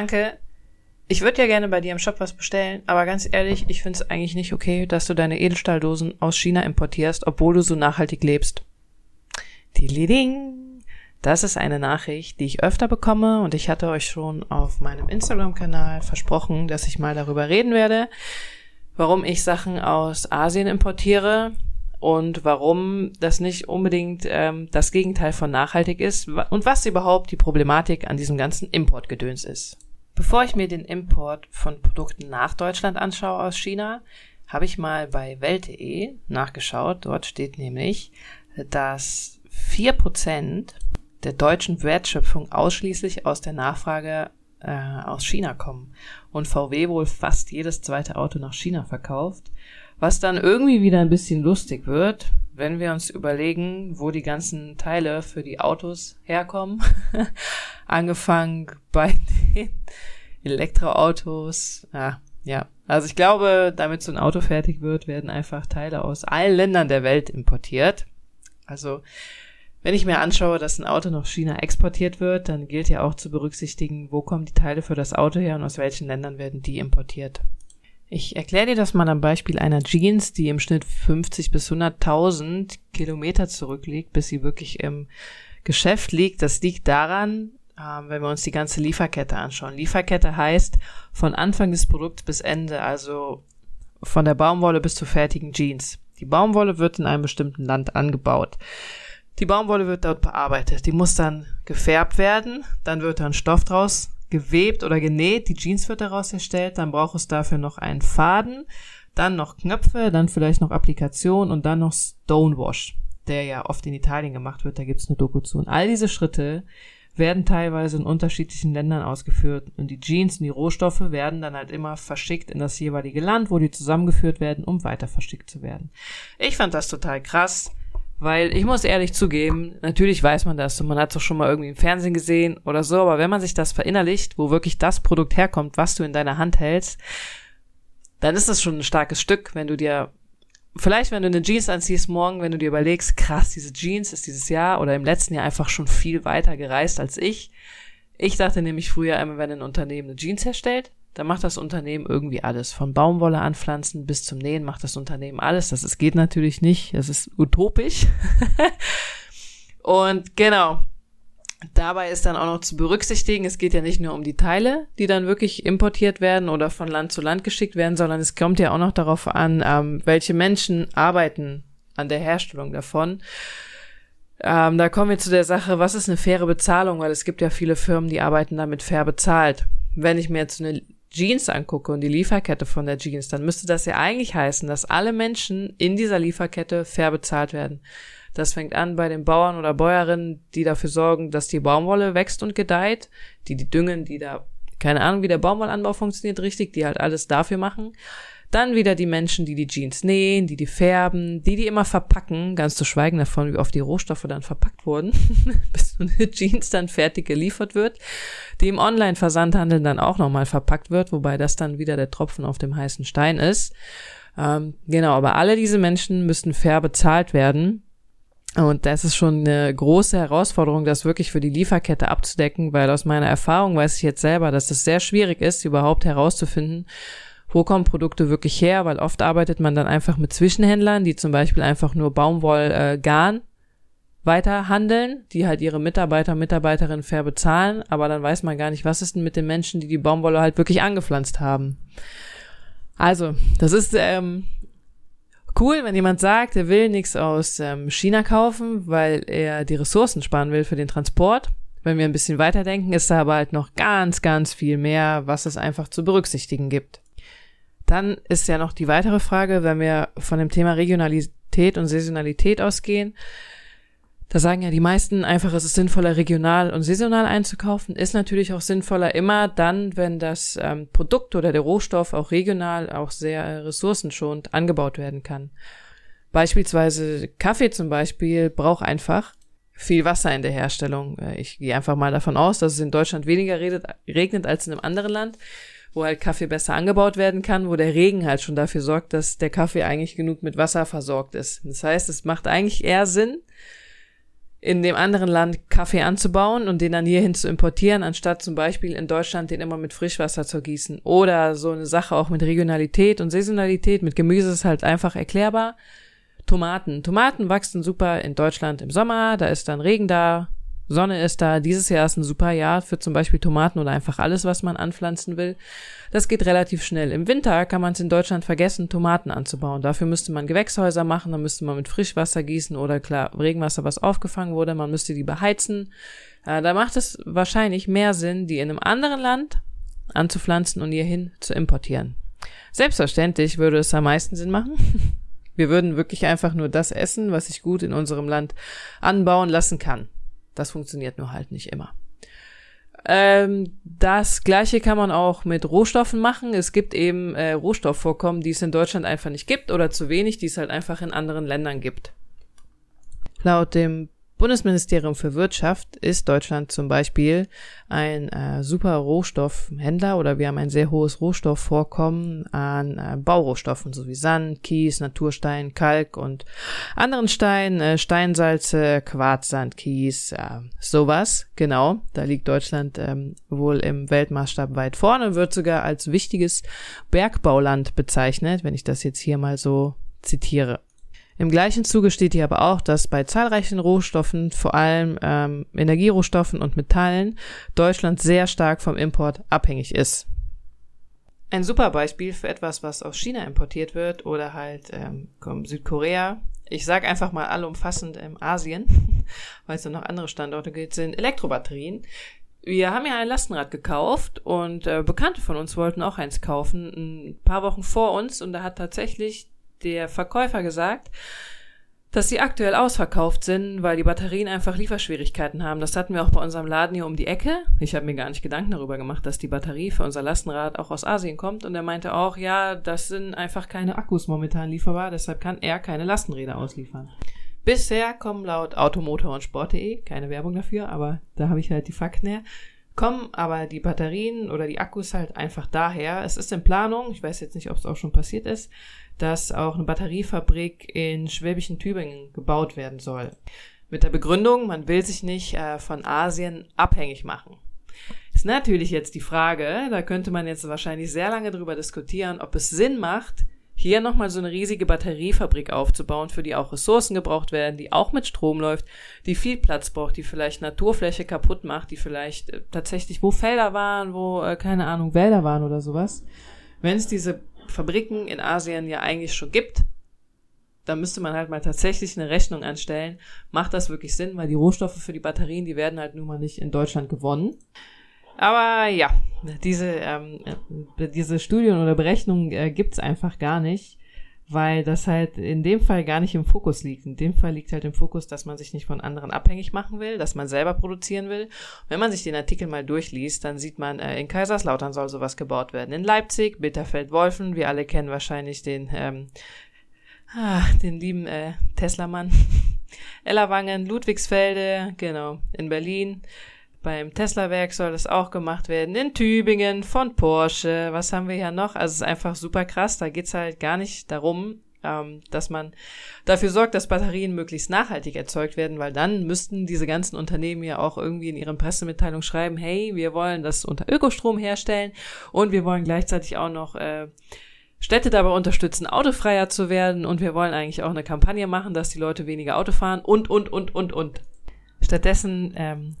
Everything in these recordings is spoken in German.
Anke, ich würde ja gerne bei dir im Shop was bestellen, aber ganz ehrlich, ich finde es eigentlich nicht okay, dass du deine Edelstahldosen aus China importierst, obwohl du so nachhaltig lebst. Liding. Das ist eine Nachricht, die ich öfter bekomme und ich hatte euch schon auf meinem Instagram-Kanal versprochen, dass ich mal darüber reden werde, warum ich Sachen aus Asien importiere und warum das nicht unbedingt ähm, das Gegenteil von nachhaltig ist und was überhaupt die Problematik an diesem ganzen Importgedöns ist. Bevor ich mir den Import von Produkten nach Deutschland anschaue aus China, habe ich mal bei Welt.de nachgeschaut. Dort steht nämlich, dass vier Prozent der deutschen Wertschöpfung ausschließlich aus der Nachfrage äh, aus China kommen und VW wohl fast jedes zweite Auto nach China verkauft, was dann irgendwie wieder ein bisschen lustig wird, wenn wir uns überlegen, wo die ganzen Teile für die Autos herkommen, angefangen bei den Elektroautos, ja, ja. Also ich glaube, damit so ein Auto fertig wird, werden einfach Teile aus allen Ländern der Welt importiert. Also wenn ich mir anschaue, dass ein Auto nach China exportiert wird, dann gilt ja auch zu berücksichtigen, wo kommen die Teile für das Auto her und aus welchen Ländern werden die importiert. Ich erkläre dir das mal am Beispiel einer Jeans, die im Schnitt 50 bis 100.000 Kilometer zurückliegt, bis sie wirklich im Geschäft liegt. Das liegt daran, wenn wir uns die ganze Lieferkette anschauen. Lieferkette heißt von Anfang des Produkts bis Ende, also von der Baumwolle bis zur fertigen Jeans. Die Baumwolle wird in einem bestimmten Land angebaut. Die Baumwolle wird dort bearbeitet. Die muss dann gefärbt werden. Dann wird dann Stoff draus gewebt oder genäht, die Jeans wird daraus erstellt, dann braucht es dafür noch einen Faden, dann noch Knöpfe, dann vielleicht noch Applikation und dann noch Stonewash, der ja oft in Italien gemacht wird, da gibt's eine Doku zu. Und all diese Schritte werden teilweise in unterschiedlichen Ländern ausgeführt und die Jeans und die Rohstoffe werden dann halt immer verschickt in das jeweilige Land, wo die zusammengeführt werden, um weiter verschickt zu werden. Ich fand das total krass weil ich muss ehrlich zugeben, natürlich weiß man das und man hat es doch schon mal irgendwie im Fernsehen gesehen oder so, aber wenn man sich das verinnerlicht, wo wirklich das Produkt herkommt, was du in deiner Hand hältst, dann ist das schon ein starkes Stück, wenn du dir, vielleicht wenn du eine Jeans anziehst morgen, wenn du dir überlegst, krass, diese Jeans ist dieses Jahr oder im letzten Jahr einfach schon viel weiter gereist als ich. Ich dachte nämlich früher einmal, wenn ein Unternehmen eine Jeans herstellt, da macht das Unternehmen irgendwie alles. Von Baumwolle anpflanzen bis zum Nähen macht das Unternehmen alles. Das ist, geht natürlich nicht. Das ist utopisch. und genau. Dabei ist dann auch noch zu berücksichtigen, es geht ja nicht nur um die Teile, die dann wirklich importiert werden oder von Land zu Land geschickt werden, sondern es kommt ja auch noch darauf an, ähm, welche Menschen arbeiten an der Herstellung davon. Ähm, da kommen wir zu der Sache, was ist eine faire Bezahlung, weil es gibt ja viele Firmen, die arbeiten damit fair bezahlt. Wenn ich mir jetzt eine Jeans angucke und die Lieferkette von der Jeans, dann müsste das ja eigentlich heißen, dass alle Menschen in dieser Lieferkette fair bezahlt werden. Das fängt an bei den Bauern oder Bäuerinnen, die dafür sorgen, dass die Baumwolle wächst und gedeiht, die die düngen, die da keine Ahnung, wie der Baumwollanbau funktioniert richtig, die halt alles dafür machen. Dann wieder die Menschen, die die Jeans nähen, die die färben, die die immer verpacken, ganz zu schweigen davon, wie oft die Rohstoffe dann verpackt wurden, bis so eine Jeans dann fertig geliefert wird, die im Online-Versandhandel dann auch nochmal verpackt wird, wobei das dann wieder der Tropfen auf dem heißen Stein ist. Ähm, genau, aber alle diese Menschen müssen fair bezahlt werden. Und das ist schon eine große Herausforderung, das wirklich für die Lieferkette abzudecken, weil aus meiner Erfahrung weiß ich jetzt selber, dass es sehr schwierig ist, überhaupt herauszufinden, wo kommen Produkte wirklich her, weil oft arbeitet man dann einfach mit Zwischenhändlern, die zum Beispiel einfach nur Baumwollgarn äh, weiter handeln, die halt ihre Mitarbeiter, Mitarbeiterinnen fair bezahlen, aber dann weiß man gar nicht, was ist denn mit den Menschen, die die Baumwolle halt wirklich angepflanzt haben. Also, das ist ähm, cool, wenn jemand sagt, er will nichts aus ähm, China kaufen, weil er die Ressourcen sparen will für den Transport. Wenn wir ein bisschen weiterdenken, ist da aber halt noch ganz, ganz viel mehr, was es einfach zu berücksichtigen gibt. Dann ist ja noch die weitere Frage, wenn wir von dem Thema Regionalität und Saisonalität ausgehen. Da sagen ja die meisten einfach, es ist sinnvoller, regional und saisonal einzukaufen. Ist natürlich auch sinnvoller immer dann, wenn das ähm, Produkt oder der Rohstoff auch regional, auch sehr ressourcenschonend angebaut werden kann. Beispielsweise Kaffee zum Beispiel braucht einfach viel Wasser in der Herstellung. Äh, ich gehe einfach mal davon aus, dass es in Deutschland weniger regnet als in einem anderen Land wo halt Kaffee besser angebaut werden kann, wo der Regen halt schon dafür sorgt, dass der Kaffee eigentlich genug mit Wasser versorgt ist. Das heißt, es macht eigentlich eher Sinn, in dem anderen Land Kaffee anzubauen und den dann hierhin zu importieren, anstatt zum Beispiel in Deutschland den immer mit Frischwasser zu gießen. Oder so eine Sache auch mit Regionalität und Saisonalität. Mit Gemüse ist halt einfach erklärbar. Tomaten. Tomaten wachsen super in Deutschland im Sommer, da ist dann Regen da, Sonne ist da. Dieses Jahr ist ein super Jahr für zum Beispiel Tomaten oder einfach alles, was man anpflanzen will. Das geht relativ schnell. Im Winter kann man es in Deutschland vergessen, Tomaten anzubauen. Dafür müsste man Gewächshäuser machen, dann müsste man mit Frischwasser gießen oder klar Regenwasser, was aufgefangen wurde. Man müsste die beheizen. Äh, da macht es wahrscheinlich mehr Sinn, die in einem anderen Land anzupflanzen und hierhin zu importieren. Selbstverständlich würde es am meisten Sinn machen. Wir würden wirklich einfach nur das essen, was ich gut in unserem Land anbauen lassen kann. Das funktioniert nur halt nicht immer. Ähm, das gleiche kann man auch mit Rohstoffen machen. Es gibt eben äh, Rohstoffvorkommen, die es in Deutschland einfach nicht gibt oder zu wenig, die es halt einfach in anderen Ländern gibt. Laut dem Bundesministerium für Wirtschaft ist Deutschland zum Beispiel ein äh, super Rohstoffhändler oder wir haben ein sehr hohes Rohstoffvorkommen an äh, Baurohstoffen sowie Sand, Kies, Naturstein, Kalk und anderen Steinen, äh, Steinsalze, Quarzsand, Kies, äh, sowas. Genau, da liegt Deutschland ähm, wohl im Weltmaßstab weit vorne, wird sogar als wichtiges Bergbauland bezeichnet, wenn ich das jetzt hier mal so zitiere. Im gleichen Zuge steht hier aber auch, dass bei zahlreichen Rohstoffen, vor allem ähm, Energierohstoffen und Metallen, Deutschland sehr stark vom Import abhängig ist. Ein super Beispiel für etwas, was aus China importiert wird oder halt ähm, Südkorea. Ich sage einfach mal allumfassend ähm, Asien, weil es dann noch andere Standorte gibt, sind Elektrobatterien. Wir haben ja ein Lastenrad gekauft und äh, Bekannte von uns wollten auch eins kaufen, ein paar Wochen vor uns und da hat tatsächlich der Verkäufer gesagt, dass sie aktuell ausverkauft sind, weil die Batterien einfach Lieferschwierigkeiten haben. Das hatten wir auch bei unserem Laden hier um die Ecke. Ich habe mir gar nicht Gedanken darüber gemacht, dass die Batterie für unser Lastenrad auch aus Asien kommt. Und er meinte auch, ja, das sind einfach keine Akkus momentan lieferbar, deshalb kann er keine Lastenräder ausliefern. Bisher kommen laut Automotor und Sport.de, keine Werbung dafür, aber da habe ich halt die Fakten her, kommen aber die Batterien oder die Akkus halt einfach daher. Es ist in Planung, ich weiß jetzt nicht, ob es auch schon passiert ist, dass auch eine Batteriefabrik in Schwäbischen Tübingen gebaut werden soll. Mit der Begründung, man will sich nicht äh, von Asien abhängig machen. Ist natürlich jetzt die Frage, da könnte man jetzt wahrscheinlich sehr lange drüber diskutieren, ob es Sinn macht, hier nochmal so eine riesige Batteriefabrik aufzubauen, für die auch Ressourcen gebraucht werden, die auch mit Strom läuft, die viel Platz braucht, die vielleicht Naturfläche kaputt macht, die vielleicht äh, tatsächlich, wo Felder waren, wo, äh, keine Ahnung, Wälder waren oder sowas. Wenn es diese Fabriken in Asien ja eigentlich schon gibt, da müsste man halt mal tatsächlich eine Rechnung anstellen. Macht das wirklich Sinn? Weil die Rohstoffe für die Batterien, die werden halt nun mal nicht in Deutschland gewonnen. Aber ja, diese, ähm, diese Studien oder Berechnungen äh, gibt's einfach gar nicht weil das halt in dem Fall gar nicht im Fokus liegt. In dem Fall liegt halt im Fokus, dass man sich nicht von anderen abhängig machen will, dass man selber produzieren will. Wenn man sich den Artikel mal durchliest, dann sieht man, äh, in Kaiserslautern soll sowas gebaut werden. In Leipzig, Bitterfeld-Wolfen, wir alle kennen wahrscheinlich den, ähm, ah, den lieben äh, Tesla-Mann. Ellerwangen, Ludwigsfelde, genau, in Berlin. Beim Tesla-Werk soll das auch gemacht werden. In Tübingen von Porsche. Was haben wir hier noch? Also es ist einfach super krass. Da geht's halt gar nicht darum, ähm, dass man dafür sorgt, dass Batterien möglichst nachhaltig erzeugt werden, weil dann müssten diese ganzen Unternehmen ja auch irgendwie in ihren Pressemitteilungen schreiben, hey, wir wollen das unter Ökostrom herstellen und wir wollen gleichzeitig auch noch äh, Städte dabei unterstützen, autofreier zu werden und wir wollen eigentlich auch eine Kampagne machen, dass die Leute weniger Auto fahren und, und, und, und, und. Stattdessen ähm,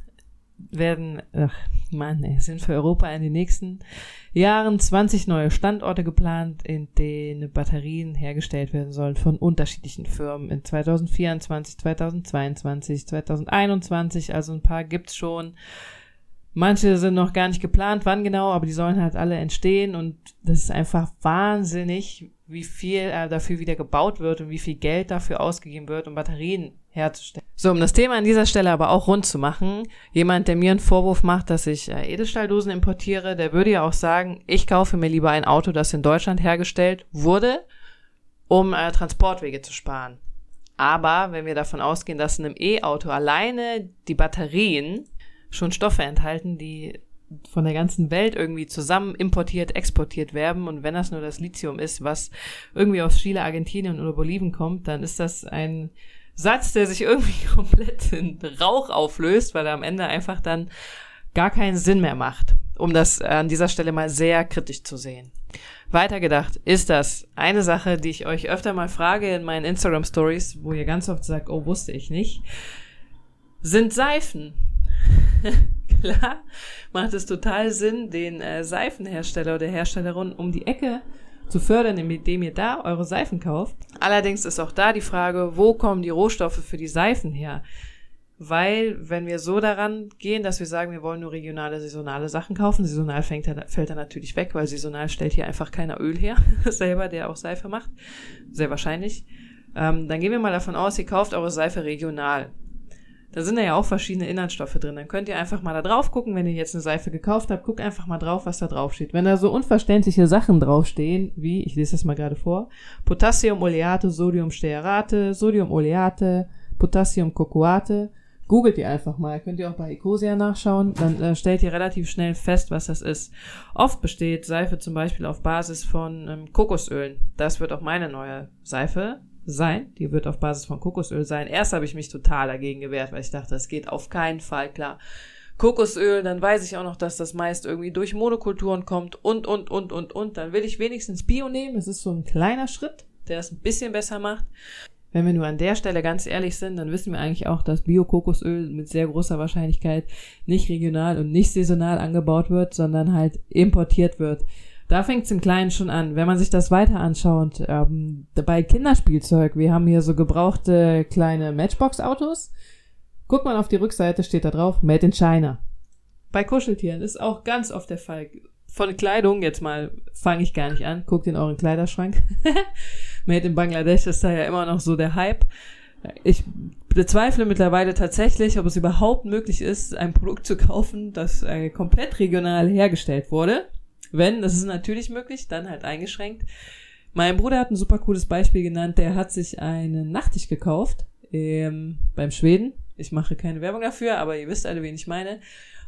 werden, ach Mann, ey, sind für Europa in den nächsten Jahren 20 neue Standorte geplant, in denen Batterien hergestellt werden sollen von unterschiedlichen Firmen in 2024, 2022, 2021, also ein paar gibt's schon. Manche sind noch gar nicht geplant, wann genau, aber die sollen halt alle entstehen und das ist einfach wahnsinnig, wie viel äh, dafür wieder gebaut wird und wie viel Geld dafür ausgegeben wird, um Batterien herzustellen. So, um das Thema an dieser Stelle aber auch rund zu machen, jemand, der mir einen Vorwurf macht, dass ich äh, Edelstahldosen importiere, der würde ja auch sagen, ich kaufe mir lieber ein Auto, das in Deutschland hergestellt wurde, um äh, Transportwege zu sparen. Aber wenn wir davon ausgehen, dass in einem E-Auto alleine die Batterien schon Stoffe enthalten, die von der ganzen Welt irgendwie zusammen importiert, exportiert werden. Und wenn das nur das Lithium ist, was irgendwie aus Chile, Argentinien oder Bolivien kommt, dann ist das ein Satz, der sich irgendwie komplett in Rauch auflöst, weil er am Ende einfach dann gar keinen Sinn mehr macht, um das an dieser Stelle mal sehr kritisch zu sehen. Weitergedacht ist das eine Sache, die ich euch öfter mal frage in meinen Instagram Stories, wo ihr ganz oft sagt, oh, wusste ich nicht, sind Seifen. Klar, macht es total Sinn, den äh, Seifenhersteller oder Herstellerin um die Ecke zu fördern, indem ihr da eure Seifen kauft. Allerdings ist auch da die Frage, wo kommen die Rohstoffe für die Seifen her? Weil, wenn wir so daran gehen, dass wir sagen, wir wollen nur regionale, saisonale Sachen kaufen, saisonal fängt er, fällt er natürlich weg, weil saisonal stellt hier einfach keiner Öl her, selber, der auch Seife macht. Sehr wahrscheinlich. Ähm, dann gehen wir mal davon aus, ihr kauft eure Seife regional. Da sind ja auch verschiedene Inhaltsstoffe drin. Dann könnt ihr einfach mal da drauf gucken, wenn ihr jetzt eine Seife gekauft habt, guckt einfach mal drauf, was da drauf steht. Wenn da so unverständliche Sachen draufstehen, wie, ich lese das mal gerade vor, Potassium oleate, Sodium stearate, Sodium oleate, Potassium cocoate, googelt ihr einfach mal, könnt ihr auch bei Ecosia nachschauen, dann äh, stellt ihr relativ schnell fest, was das ist. Oft besteht Seife zum Beispiel auf Basis von ähm, Kokosölen. Das wird auch meine neue Seife sein. Die wird auf Basis von Kokosöl sein. Erst habe ich mich total dagegen gewehrt, weil ich dachte, das geht auf keinen Fall klar. Kokosöl, dann weiß ich auch noch, dass das meist irgendwie durch Monokulturen kommt und, und, und, und, und. Dann will ich wenigstens Bio nehmen. Das ist so ein kleiner Schritt, der es ein bisschen besser macht. Wenn wir nur an der Stelle ganz ehrlich sind, dann wissen wir eigentlich auch, dass Bio-Kokosöl mit sehr großer Wahrscheinlichkeit nicht regional und nicht saisonal angebaut wird, sondern halt importiert wird. Da fängt es im Kleinen schon an. Wenn man sich das weiter anschaut, ähm, bei Kinderspielzeug, wir haben hier so gebrauchte kleine Matchbox-Autos. Guckt man auf die Rückseite, steht da drauf, Made in China. Bei Kuscheltieren ist auch ganz oft der Fall. Von Kleidung, jetzt mal fange ich gar nicht an, guckt in euren Kleiderschrank. Made in Bangladesch ist da ja immer noch so der Hype. Ich bezweifle mittlerweile tatsächlich, ob es überhaupt möglich ist, ein Produkt zu kaufen, das äh, komplett regional hergestellt wurde. Wenn, das ist natürlich möglich, dann halt eingeschränkt. Mein Bruder hat ein super cooles Beispiel genannt. Der hat sich einen Nachttisch gekauft ähm, beim Schweden. Ich mache keine Werbung dafür, aber ihr wisst alle, wen ich meine.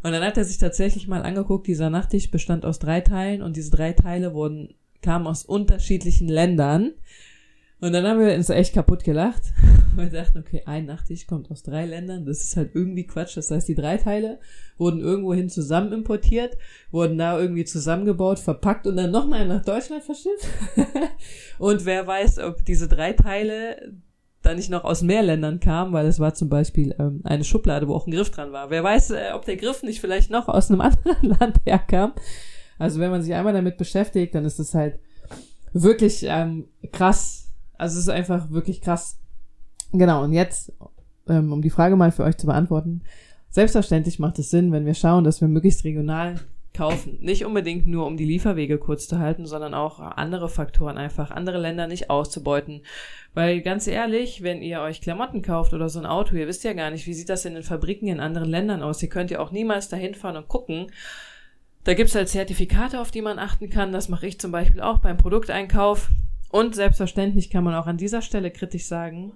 Und dann hat er sich tatsächlich mal angeguckt, dieser Nachttisch bestand aus drei Teilen und diese drei Teile wurden, kamen aus unterschiedlichen Ländern. Und dann haben wir uns echt kaputt gelacht. Wir dachten, okay, ein Nachttisch kommt aus drei Ländern. Das ist halt irgendwie Quatsch. Das heißt, die drei Teile wurden irgendwohin zusammen importiert, wurden da irgendwie zusammengebaut, verpackt und dann nochmal nach Deutschland verschifft. und wer weiß, ob diese drei Teile da nicht noch aus mehr Ländern kamen, weil es war zum Beispiel ähm, eine Schublade, wo auch ein Griff dran war. Wer weiß, äh, ob der Griff nicht vielleicht noch aus einem anderen Land herkam. Also wenn man sich einmal damit beschäftigt, dann ist es halt wirklich ähm, krass, also es ist einfach wirklich krass. Genau, und jetzt, ähm, um die Frage mal für euch zu beantworten. Selbstverständlich macht es Sinn, wenn wir schauen, dass wir möglichst regional kaufen. Nicht unbedingt nur, um die Lieferwege kurz zu halten, sondern auch andere Faktoren einfach, andere Länder nicht auszubeuten. Weil ganz ehrlich, wenn ihr euch Klamotten kauft oder so ein Auto, ihr wisst ja gar nicht, wie sieht das in den Fabriken in anderen Ländern aus. Ihr könnt ja auch niemals dahin fahren und gucken. Da gibt's halt Zertifikate, auf die man achten kann. Das mache ich zum Beispiel auch beim Produkteinkauf. Und selbstverständlich kann man auch an dieser Stelle kritisch sagen,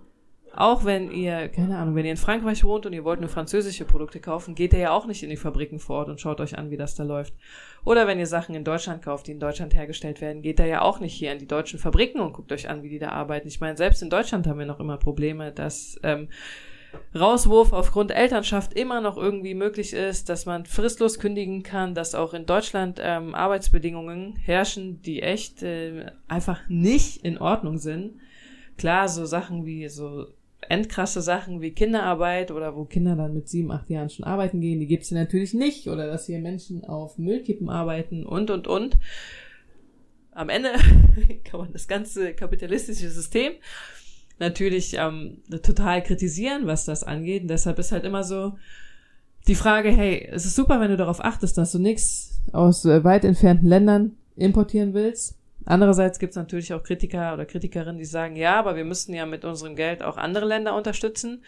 auch wenn ihr, keine Ahnung, wenn ihr in Frankreich wohnt und ihr wollt nur französische Produkte kaufen, geht ihr ja auch nicht in die Fabriken vor Ort und schaut euch an, wie das da läuft. Oder wenn ihr Sachen in Deutschland kauft, die in Deutschland hergestellt werden, geht ihr ja auch nicht hier in die deutschen Fabriken und guckt euch an, wie die da arbeiten. Ich meine, selbst in Deutschland haben wir noch immer Probleme, dass ähm, Rauswurf aufgrund Elternschaft immer noch irgendwie möglich ist, dass man fristlos kündigen kann, dass auch in Deutschland ähm, Arbeitsbedingungen herrschen, die echt äh, einfach nicht in Ordnung sind. Klar, so Sachen wie so endkrasse Sachen wie Kinderarbeit oder wo Kinder dann mit sieben, acht Jahren schon arbeiten gehen, die gibt's hier natürlich nicht. Oder dass hier Menschen auf Müllkippen arbeiten und, und, und. Am Ende kann man das ganze kapitalistische System natürlich ähm, total kritisieren, was das angeht. Und deshalb ist halt immer so die Frage, hey, es ist super, wenn du darauf achtest, dass du nichts aus weit entfernten Ländern importieren willst. Andererseits gibt es natürlich auch Kritiker oder Kritikerinnen, die sagen, ja, aber wir müssten ja mit unserem Geld auch andere Länder unterstützen.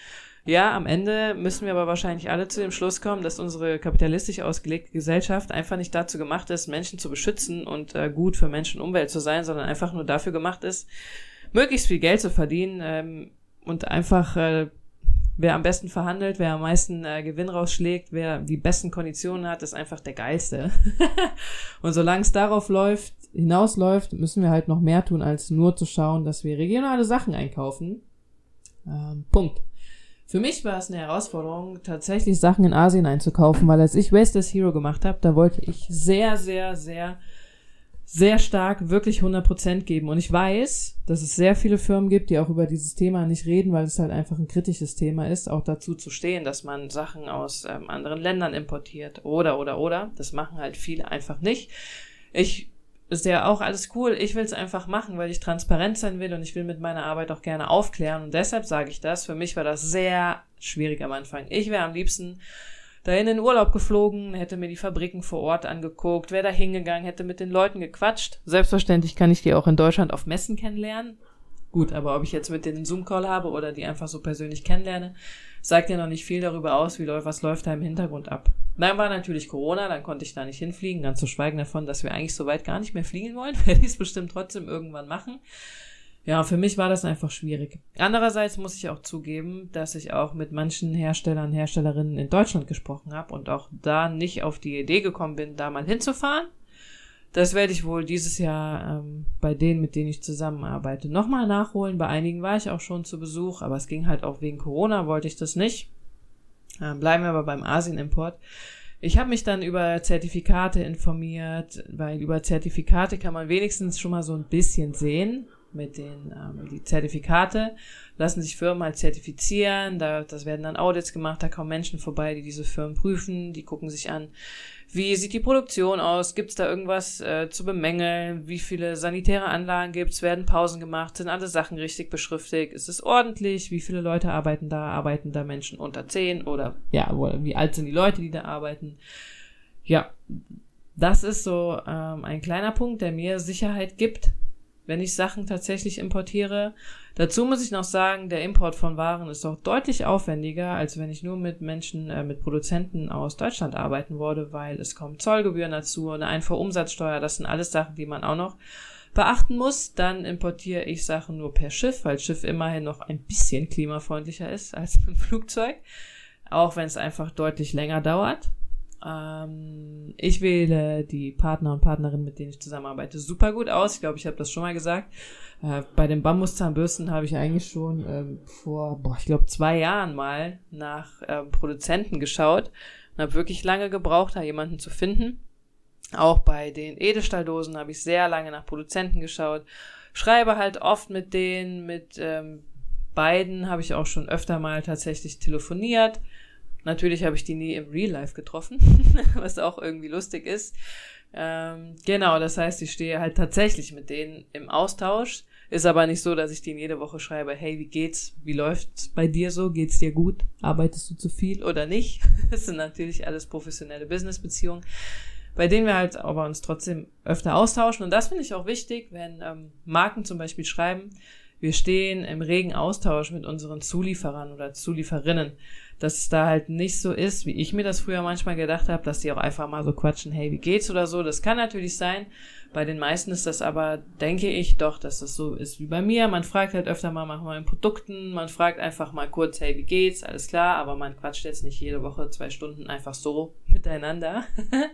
Ja, am Ende müssen wir aber wahrscheinlich alle zu dem Schluss kommen, dass unsere kapitalistisch ausgelegte Gesellschaft einfach nicht dazu gemacht ist, Menschen zu beschützen und äh, gut für Menschen und Umwelt zu sein, sondern einfach nur dafür gemacht ist, möglichst viel Geld zu verdienen ähm, und einfach äh, wer am besten verhandelt, wer am meisten äh, Gewinn rausschlägt, wer die besten Konditionen hat, ist einfach der geilste. und solange es darauf läuft, hinausläuft, müssen wir halt noch mehr tun, als nur zu schauen, dass wir regionale Sachen einkaufen. Ähm, Punkt. Für mich war es eine Herausforderung, tatsächlich Sachen in Asien einzukaufen, weil als ich Wasteless Hero gemacht habe, da wollte ich sehr, sehr, sehr, sehr stark wirklich 100% geben. Und ich weiß, dass es sehr viele Firmen gibt, die auch über dieses Thema nicht reden, weil es halt einfach ein kritisches Thema ist, auch dazu zu stehen, dass man Sachen aus ähm, anderen Ländern importiert oder, oder, oder. Das machen halt viele einfach nicht. Ich ist ja auch alles cool. Ich will es einfach machen, weil ich transparent sein will und ich will mit meiner Arbeit auch gerne aufklären. Und deshalb sage ich das. Für mich war das sehr schwierig am Anfang. Ich wäre am liebsten dahin in den Urlaub geflogen, hätte mir die Fabriken vor Ort angeguckt, wäre da hingegangen, hätte mit den Leuten gequatscht. Selbstverständlich kann ich die auch in Deutschland auf Messen kennenlernen. Gut, aber ob ich jetzt mit denen einen Zoom-Call habe oder die einfach so persönlich kennenlerne, sagt ja noch nicht viel darüber aus, wie läuft, was läuft da im Hintergrund ab. Dann war natürlich Corona, dann konnte ich da nicht hinfliegen, ganz zu schweigen davon, dass wir eigentlich so weit gar nicht mehr fliegen wollen, werde ich es bestimmt trotzdem irgendwann machen. Ja, für mich war das einfach schwierig. Andererseits muss ich auch zugeben, dass ich auch mit manchen Herstellern, Herstellerinnen in Deutschland gesprochen habe und auch da nicht auf die Idee gekommen bin, da mal hinzufahren das werde ich wohl dieses Jahr ähm, bei denen, mit denen ich zusammenarbeite, nochmal nachholen. Bei einigen war ich auch schon zu Besuch, aber es ging halt auch wegen Corona, wollte ich das nicht. Ähm, bleiben wir aber beim Asien-Import. Ich habe mich dann über Zertifikate informiert, weil über Zertifikate kann man wenigstens schon mal so ein bisschen sehen mit den ähm, die Zertifikate lassen sich Firmen halt zertifizieren, da das werden dann Audits gemacht, da kommen Menschen vorbei, die diese Firmen prüfen, die gucken sich an, wie sieht die Produktion aus? Gibt es da irgendwas äh, zu bemängeln? Wie viele sanitäre Anlagen gibt es? Werden Pausen gemacht? Sind alle Sachen richtig beschriftigt? Ist es ordentlich? Wie viele Leute arbeiten da? Arbeiten da Menschen unter zehn? Oder ja, wie alt sind die Leute, die da arbeiten? Ja, das ist so ähm, ein kleiner Punkt, der mir Sicherheit gibt, wenn ich Sachen tatsächlich importiere. Dazu muss ich noch sagen, der Import von Waren ist auch deutlich aufwendiger, als wenn ich nur mit Menschen, äh, mit Produzenten aus Deutschland arbeiten würde, weil es kommen Zollgebühren dazu, eine Einfuhrumsatzsteuer, das sind alles Sachen, die man auch noch beachten muss. Dann importiere ich Sachen nur per Schiff, weil Schiff immerhin noch ein bisschen klimafreundlicher ist als mit Flugzeug, auch wenn es einfach deutlich länger dauert. Ähm, ich wähle die Partner und Partnerinnen, mit denen ich zusammenarbeite, super gut aus. Ich glaube, ich habe das schon mal gesagt. Äh, bei den Bambuszahnbürsten habe ich eigentlich schon ähm, vor, boah, ich glaube, zwei Jahren mal nach ähm, Produzenten geschaut und habe wirklich lange gebraucht, da jemanden zu finden. Auch bei den Edelstahldosen habe ich sehr lange nach Produzenten geschaut. Schreibe halt oft mit denen, mit ähm, beiden habe ich auch schon öfter mal tatsächlich telefoniert Natürlich habe ich die nie im Real Life getroffen, was auch irgendwie lustig ist. Ähm, genau, das heißt, ich stehe halt tatsächlich mit denen im Austausch. Ist aber nicht so, dass ich denen jede Woche schreibe, hey, wie geht's? Wie läuft's bei dir so? Geht's dir gut? Arbeitest du zu viel oder nicht? Das sind natürlich alles professionelle Business-Beziehungen, bei denen wir halt aber uns trotzdem öfter austauschen. Und das finde ich auch wichtig, wenn ähm, Marken zum Beispiel schreiben, wir stehen im regen Austausch mit unseren Zulieferern oder Zulieferinnen dass es da halt nicht so ist, wie ich mir das früher manchmal gedacht habe, dass die auch einfach mal so quatschen, hey, wie geht's oder so. Das kann natürlich sein. Bei den meisten ist das aber, denke ich, doch, dass das so ist wie bei mir. Man fragt halt öfter mal nach neuen Produkten, man fragt einfach mal kurz, hey, wie geht's? Alles klar, aber man quatscht jetzt nicht jede Woche zwei Stunden einfach so miteinander.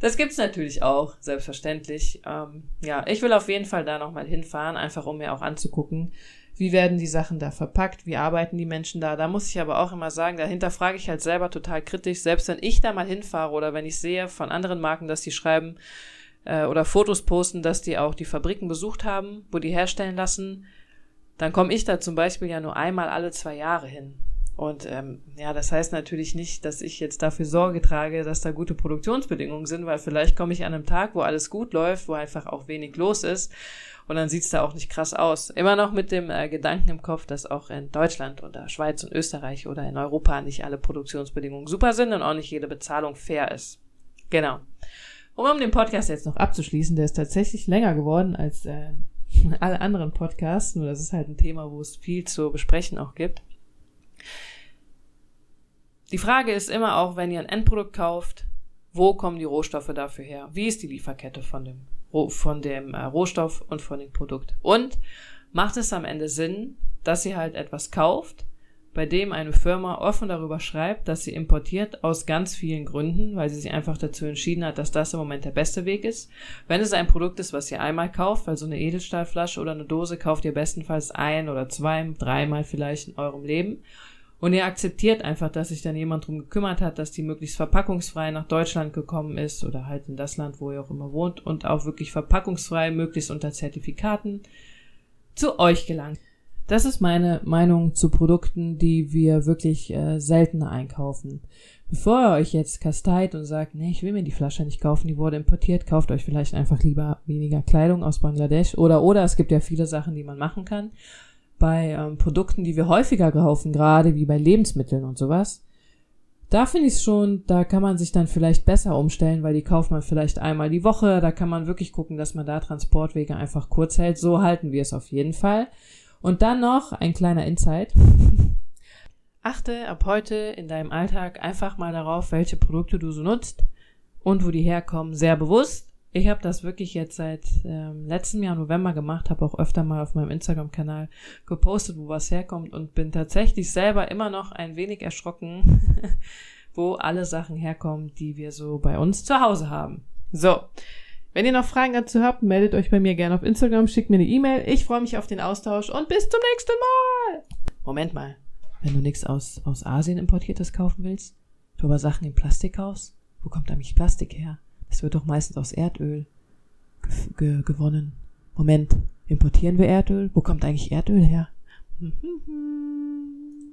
Das gibt's natürlich auch, selbstverständlich. Ähm, ja, ich will auf jeden Fall da nochmal hinfahren, einfach um mir auch anzugucken, wie werden die Sachen da verpackt, wie arbeiten die Menschen da. Da muss ich aber auch immer sagen, dahinter frage ich halt selber total kritisch, selbst wenn ich da mal hinfahre oder wenn ich sehe von anderen Marken, dass die schreiben äh, oder Fotos posten, dass die auch die Fabriken besucht haben, wo die herstellen lassen, dann komme ich da zum Beispiel ja nur einmal alle zwei Jahre hin. Und ähm, ja, das heißt natürlich nicht, dass ich jetzt dafür Sorge trage, dass da gute Produktionsbedingungen sind, weil vielleicht komme ich an einem Tag, wo alles gut läuft, wo einfach auch wenig los ist und dann sieht's da auch nicht krass aus. Immer noch mit dem äh, Gedanken im Kopf, dass auch in Deutschland oder Schweiz und Österreich oder in Europa nicht alle Produktionsbedingungen super sind und auch nicht jede Bezahlung fair ist. Genau. Um, um den Podcast jetzt noch abzuschließen, der ist tatsächlich länger geworden als äh, alle anderen Podcasts, nur das ist halt ein Thema, wo es viel zu besprechen auch gibt. Die Frage ist immer auch, wenn ihr ein Endprodukt kauft, wo kommen die Rohstoffe dafür her? Wie ist die Lieferkette von dem von dem äh, Rohstoff und von dem Produkt. Und macht es am Ende Sinn, dass ihr halt etwas kauft, bei dem eine Firma offen darüber schreibt, dass sie importiert aus ganz vielen Gründen, weil sie sich einfach dazu entschieden hat, dass das im Moment der beste Weg ist. Wenn es ein Produkt ist, was ihr einmal kauft, weil so eine Edelstahlflasche oder eine Dose kauft ihr bestenfalls ein oder zwei, dreimal vielleicht in eurem Leben. Und ihr akzeptiert einfach, dass sich dann jemand drum gekümmert hat, dass die möglichst verpackungsfrei nach Deutschland gekommen ist oder halt in das Land, wo ihr auch immer wohnt und auch wirklich verpackungsfrei, möglichst unter Zertifikaten zu euch gelangt. Das ist meine Meinung zu Produkten, die wir wirklich äh, seltener einkaufen. Bevor ihr euch jetzt kasteit und sagt, nee, ich will mir die Flasche nicht kaufen, die wurde importiert, kauft euch vielleicht einfach lieber weniger Kleidung aus Bangladesch oder oder es gibt ja viele Sachen, die man machen kann. Bei ähm, Produkten, die wir häufiger kaufen, gerade wie bei Lebensmitteln und sowas, da finde ich es schon, da kann man sich dann vielleicht besser umstellen, weil die kauft man vielleicht einmal die Woche, da kann man wirklich gucken, dass man da Transportwege einfach kurz hält. So halten wir es auf jeden Fall. Und dann noch ein kleiner Insight. Achte ab heute in deinem Alltag einfach mal darauf, welche Produkte du so nutzt und wo die herkommen, sehr bewusst. Ich habe das wirklich jetzt seit ähm, letztem Jahr November gemacht, habe auch öfter mal auf meinem Instagram-Kanal gepostet, wo was herkommt und bin tatsächlich selber immer noch ein wenig erschrocken, wo alle Sachen herkommen, die wir so bei uns zu Hause haben. So, wenn ihr noch Fragen dazu habt, meldet euch bei mir gerne auf Instagram, schickt mir eine E-Mail. Ich freue mich auf den Austausch und bis zum nächsten Mal. Moment mal. Wenn du nichts aus, aus Asien importiertes kaufen willst, du aber Sachen in Plastik kaufst, wo kommt eigentlich Plastik her? Das wird doch meistens aus Erdöl ge gewonnen. Moment, importieren wir Erdöl? Wo kommt eigentlich Erdöl her?